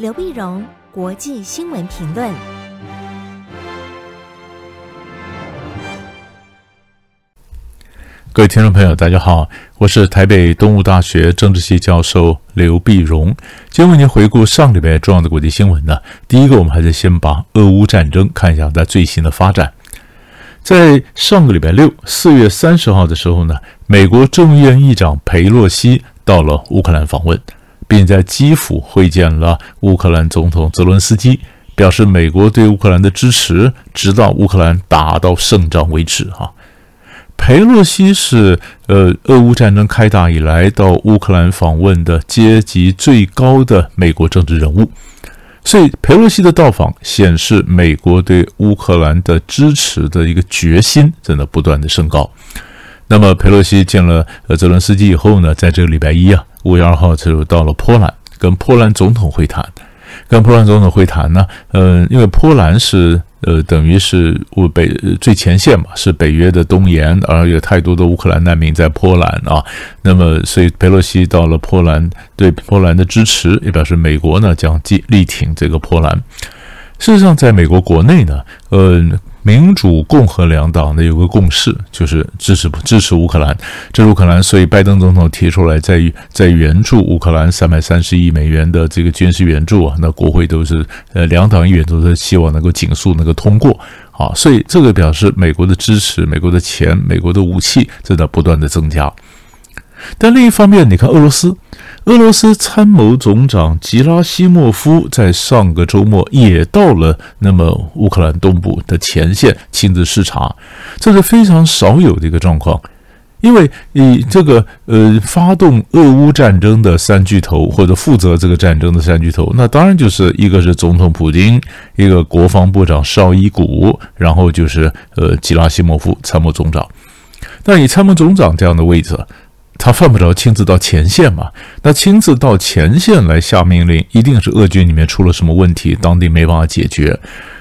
刘碧荣，国际新闻评论。各位听众朋友，大家好，我是台北东吴大学政治系教授刘碧荣。今天为您回顾上礼拜重要的国际新闻呢。第一个，我们还是先把俄乌战争看一下它最新的发展。在上个礼拜六，四月三十号的时候呢，美国众议院议长佩洛西到了乌克兰访问，并在基辅会见了乌克兰总统泽伦斯基，表示美国对乌克兰的支持，直到乌克兰打到胜仗为止。哈，佩洛西是呃，俄乌战争开打以来到乌克兰访问的阶级最高的美国政治人物。所以，佩洛西的到访显示美国对乌克兰的支持的一个决心正在不断的升高。那么，佩洛西见了呃泽伦斯基以后呢，在这个礼拜一啊，五月二号就到了波兰，跟波兰总统会谈。跟波兰总统会谈呢，呃，因为波兰是。呃，等于是乌北最前线嘛，是北约的东沿，而有太多的乌克兰难民在波兰啊。那么，所以佩洛西到了波兰，对波兰的支持也表示美国呢将力挺这个波兰。事实上，在美国国内呢，呃。民主、共和两党呢有个共识，就是支持支持乌克兰，支持乌克兰。所以拜登总统提出来在在援助乌克兰三百三十亿美元的这个军事援助啊，那国会都是呃两党议员都是希望能够紧速能够通过啊，所以这个表示美国的支持、美国的钱、美国的武器正在不断的增加。但另一方面，你看俄罗斯。俄罗斯参谋总长吉拉西莫夫在上个周末也到了那么乌克兰东部的前线亲自视察，这是非常少有的一个状况。因为以这个呃发动俄乌战争的三巨头或者负责这个战争的三巨头，那当然就是一个是总统普京，一个国防部长绍伊古，然后就是呃吉拉西莫夫参谋总长。那以参谋总长这样的位置。他犯不着亲自到前线嘛？那亲自到前线来下命令，一定是俄军里面出了什么问题，当地没办法解决。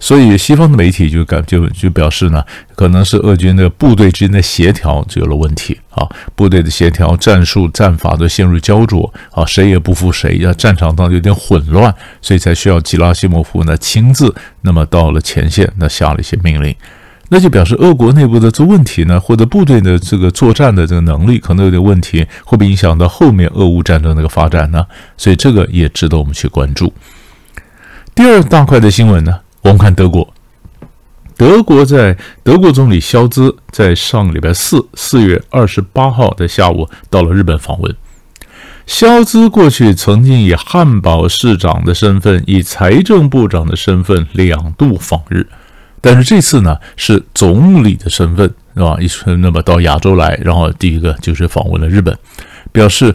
所以西方的媒体就感就就表示呢，可能是俄军的部队之间的协调就有了问题啊，部队的协调、战术、战法都陷入胶着啊，谁也不服谁，要战场当中有点混乱，所以才需要吉拉西莫夫呢亲自那么到了前线，那下了一些命令。那就表示俄国内部的这问题呢，或者部队的这个作战的这个能力可能有点问题，会不会影响到后面俄乌战争那个发展呢？所以这个也值得我们去关注。第二大块的新闻呢，我们看德国。德国在德国总理肖兹在上礼拜四，四月二十八号的下午到了日本访问。肖兹过去曾经以汉堡市长的身份，以财政部长的身份两度访日。但是这次呢，是总理的身份，是吧？一那么到亚洲来，然后第一个就是访问了日本，表示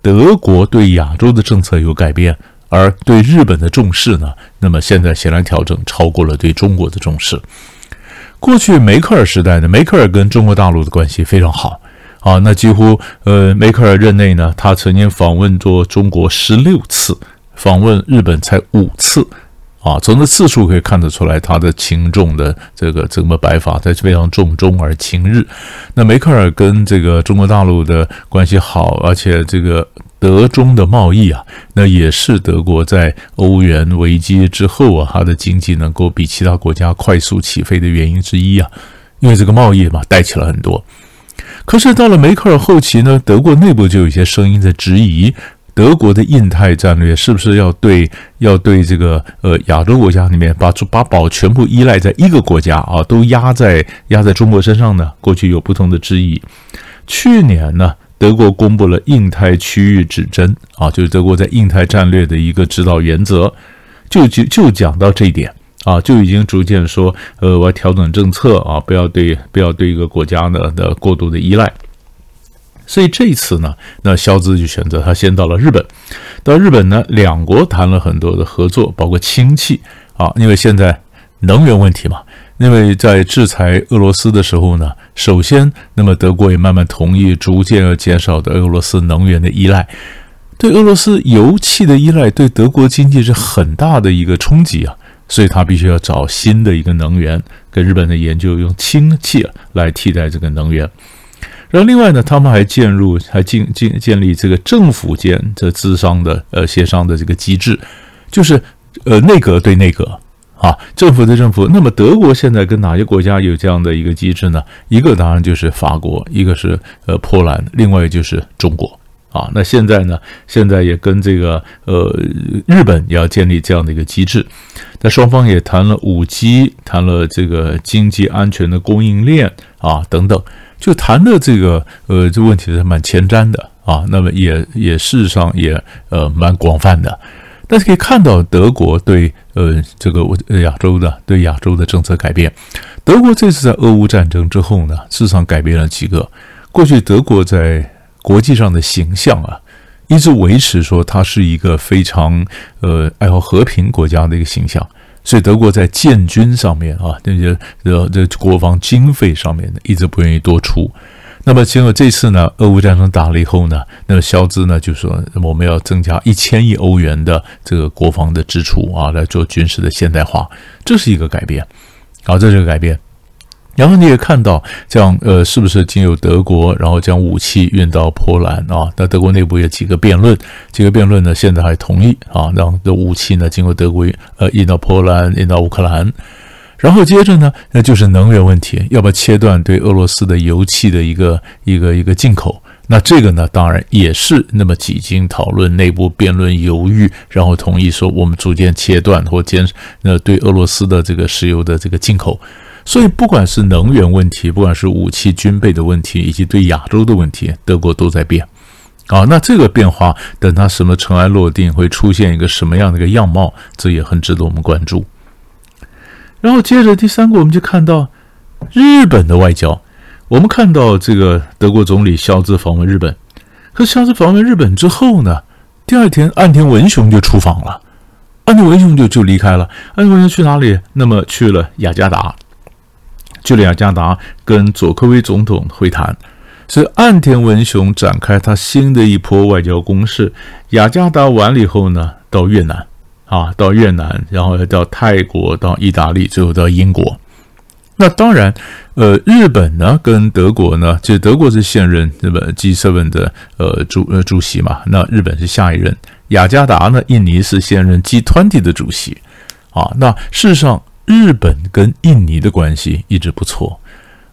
德国对亚洲的政策有改变，而对日本的重视呢，那么现在显然调整超过了对中国的重视。过去梅克尔时代呢，梅克尔跟中国大陆的关系非常好啊，那几乎呃梅克尔任内呢，他曾经访问过中国十六次，访问日本才五次。啊，从这次数可以看得出来，他的轻重的这个这么摆法，他非常重中而轻日。那梅克尔跟这个中国大陆的关系好，而且这个德中的贸易啊，那也是德国在欧元危机之后啊，它的经济能够比其他国家快速起飞的原因之一啊，因为这个贸易嘛，带起了很多。可是到了梅克尔后期呢，德国内部就有一些声音在质疑。德国的印太战略是不是要对要对这个呃亚洲国家里面把把宝全部依赖在一个国家啊，都压在压在中国身上呢？过去有不同的质疑。去年呢，德国公布了印太区域指针啊，就是德国在印太战略的一个指导原则，就就就讲到这一点啊，就已经逐渐说呃我要调整政策啊，不要对不要对一个国家呢的过度的依赖。所以这一次呢，那肖兹就选择他先到了日本，到日本呢，两国谈了很多的合作，包括氢气啊，因为现在能源问题嘛，因为在制裁俄罗斯的时候呢，首先，那么德国也慢慢同意逐渐要减少对俄罗斯能源的依赖，对俄罗斯油气的依赖对德国经济是很大的一个冲击啊，所以他必须要找新的一个能源，跟日本的研究用氢气来替代这个能源。然后另外呢，他们还建入还建建建立这个政府间这资商的呃协商的这个机制，就是呃内阁对内阁啊，政府对政府。那么德国现在跟哪些国家有这样的一个机制呢？一个当然就是法国，一个是呃波兰，另外就是中国。啊，那现在呢？现在也跟这个呃日本也要建立这样的一个机制，那双方也谈了五 G，谈了这个经济安全的供应链啊等等，就谈的这个呃这问题是蛮前瞻的啊。那么也也事实上也呃蛮广泛的，但是可以看到德国对呃这个亚洲的对亚洲的政策改变。德国这次在俄乌战争之后呢，事实上改变了几个。过去德国在国际上的形象啊，一直维持说它是一个非常呃爱好和平国家的一个形象，所以德国在建军上面啊，这些这这国防经费上面呢，一直不愿意多出。那么经过这次呢，俄乌战争打了以后呢，那么肖兹呢就说我们要增加一千亿欧元的这个国防的支出啊，来做军事的现代化，这是一个改变，好，这是个改变。然后你也看到，这样呃，是不是经由德国，然后将武器运到波兰啊？那德国内部有几个辩论，几个辩论呢，现在还同意啊，让这武器呢经过德国呃运到波兰，运到乌克兰。然后接着呢，那就是能源问题，要不要切断对俄罗斯的油气的一个一个一个进口？那这个呢，当然也是那么几经讨论、内部辩论、犹豫，然后同意说我们逐渐切断或减那对俄罗斯的这个石油的这个进口。所以，不管是能源问题，不管是武器军备的问题，以及对亚洲的问题，德国都在变。啊，那这个变化，等它什么尘埃落定，会出现一个什么样的一个样貌，这也很值得我们关注。然后接着第三个，我们就看到日本的外交。我们看到这个德国总理肖兹访问日本，可肖兹访问日本之后呢，第二天岸田文雄就出访了，岸田文雄就就离开了。岸田文雄去哪里？那么去了雅加达。去了雅加达跟佐科威总统会谈，所以岸田文雄展开他新的一波外交攻势。雅加达完了以后呢，到越南啊，到越南，然后到泰国，到意大利，最后到英国。那当然，呃，日本呢跟德国呢，就德国是现任日本 G7 的呃主呃主席嘛，那日本是下一任。雅加达呢，印尼是现任 G20 的主席啊。那事实上。日本跟印尼的关系一直不错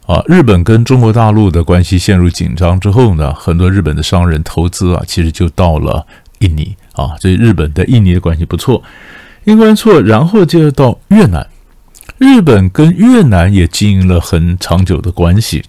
啊。日本跟中国大陆的关系陷入紧张之后呢，很多日本的商人投资啊，其实就到了印尼啊。所以日本跟印尼的关系不错，因为错，然后接着到越南，日本跟越南也经营了很长久的关系。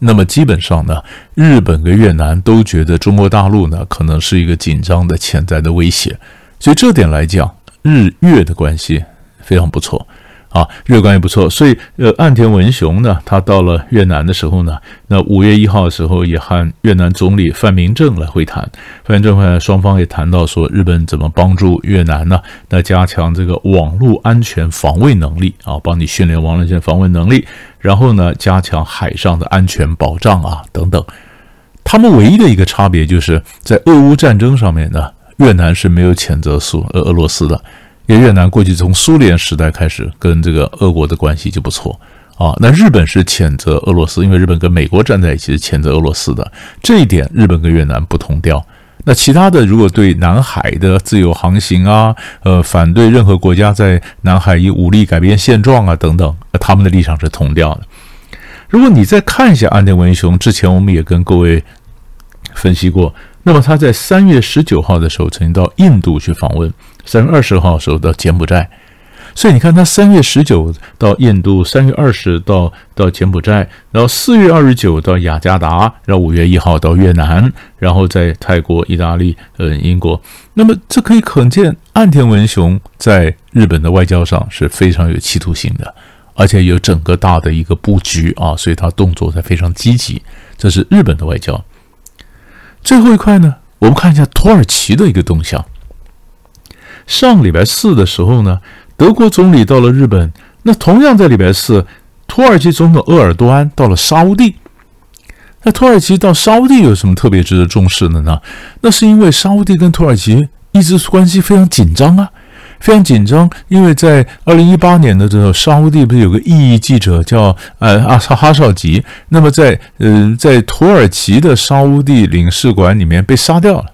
那么基本上呢，日本跟越南都觉得中国大陆呢可能是一个紧张的潜在的威胁，所以这点来讲，日越的关系非常不错。啊，日关也不错，所以呃，岸田文雄呢，他到了越南的时候呢，那五月一号的时候也和越南总理范明政来会谈。范明政会，双方也谈到说，日本怎么帮助越南呢？那加强这个网络安全防卫能力啊，帮你训练网络安全防卫能力，然后呢，加强海上的安全保障啊等等。他们唯一的一个差别就是在俄乌战争上面呢，越南是没有谴责苏俄俄罗斯的。因为越南过去从苏联时代开始跟这个俄国的关系就不错啊，那日本是谴责俄罗斯，因为日本跟美国站在一起是谴责俄罗斯的，这一点日本跟越南不同调。那其他的如果对南海的自由航行啊，呃，反对任何国家在南海以武力改变现状啊等等，他们的立场是同调的。如果你再看一下安田文雄，之前我们也跟各位分析过。那么他在三月十九号的时候曾经到印度去访问，三月二十号时候到柬埔寨，所以你看他三月十九到印度，三月二十到到柬埔寨，然后四月二十九到雅加达，然后五月一号到越南，然后在泰国、意大利、呃英国。那么这可以可见，岸田文雄在日本的外交上是非常有企图心的，而且有整个大的一个布局啊，所以他动作才非常积极。这是日本的外交。最后一块呢，我们看一下土耳其的一个动向。上礼拜四的时候呢，德国总理到了日本。那同样在礼拜四，土耳其总统鄂尔多安到了沙乌地。那土耳其到沙乌地有什么特别值得重视的呢？那是因为沙乌地跟土耳其一直关系非常紧张啊。非常紧张，因为在二零一八年的时候，沙乌地不是有个异议记者叫呃阿萨哈绍吉，那么在呃在土耳其的沙乌地领事馆里面被杀掉了，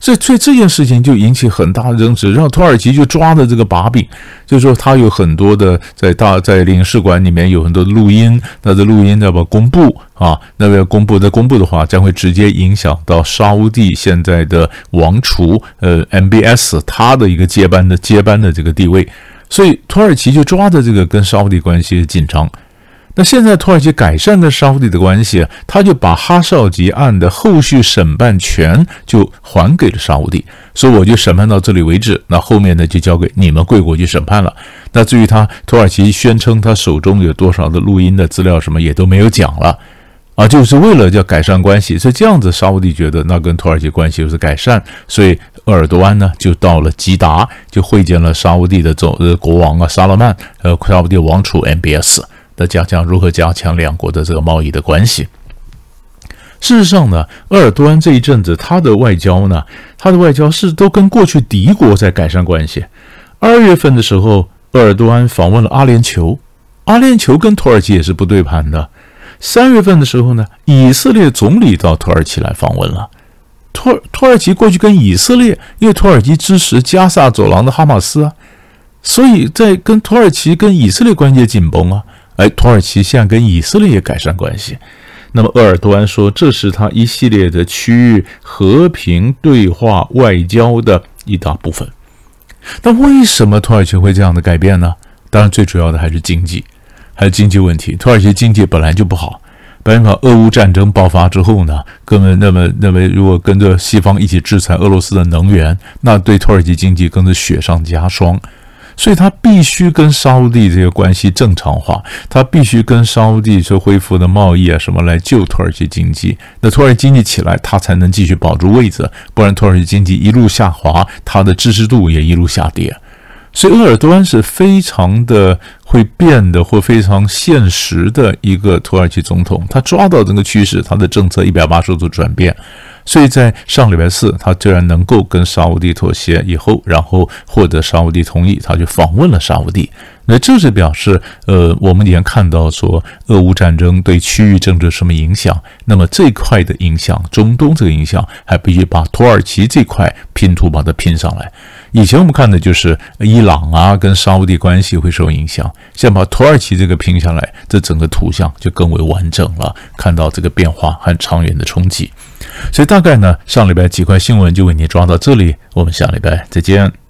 所以，所以这件事情就引起很大的争执，然后土耳其就抓着这个把柄，就是说他有很多的在大在领事馆里面有很多录音，那这录音要不要公布啊？那要公布，再公布的话，将会直接影响到沙乌地现在的王储呃 MBS 他的一个接班的接班的这个地位，所以土耳其就抓着这个跟沙乌地关系紧张。那现在土耳其改善跟沙乌地的关系，他就把哈绍吉案的后续审判权就还给了沙乌地，所以我就审判到这里为止，那后面呢就交给你们贵国去审判了。那至于他土耳其宣称他手中有多少的录音的资料，什么也都没有讲了，啊，就是为了要改善关系，所以这样子沙乌地觉得那跟土耳其关系就是改善，所以鄂尔多安呢就到了吉达，就会见了沙乌地的总呃国王啊萨勒曼，呃沙乌地王储 MBS。的讲讲如何加强两国的这个贸易的关系。事实上呢，鄂尔多安这一阵子他的外交呢，他的外交是都跟过去敌国在改善关系。二月份的时候，鄂尔多安访问了阿联酋，阿联酋跟土耳其也是不对盘的。三月份的时候呢，以色列总理到土耳其来访问了。土土耳其过去跟以色列，因为土耳其支持加萨走廊的哈马斯啊，所以在跟土耳其跟以色列关系紧绷啊。哎，土耳其现在跟以色列也改善关系。那么，鄂尔多安说，这是他一系列的区域和平对话外交的一大部分。那为什么土耳其会这样的改变呢？当然，最主要的还是经济，还有经济问题。土耳其经济本来就不好，本来俄乌战争爆发之后呢，根本那么那么，如果跟着西方一起制裁俄罗斯的能源，那对土耳其经济更是雪上加霜。所以他必须跟沙乌地这个关系正常化，他必须跟沙乌地说恢复的贸易啊什么来救土耳其经济。那土耳其经济起来，他才能继续保住位子，不然土耳其经济一路下滑，他的支持度也一路下跌。所以鄂尔多安是非常的会变的，或非常现实的一个土耳其总统，他抓到这个趋势，他的政策一百八十度转变。所以在上礼拜四，他居然能够跟沙乌地妥协以后，然后获得沙乌地同意，他就访问了沙乌地。那这是表示，呃，我们已经看到说，俄乌战争对区域政治什么影响？那么这块的影响，中东这个影响，还必须把土耳其这块拼图把它拼上来。以前我们看的就是伊朗啊跟沙乌地关系会受影响，现在把土耳其这个拼下来，这整个图像就更为完整了，看到这个变化和长远的冲击。所以大概呢，上礼拜几块新闻就为你抓到这里，我们下礼拜再见。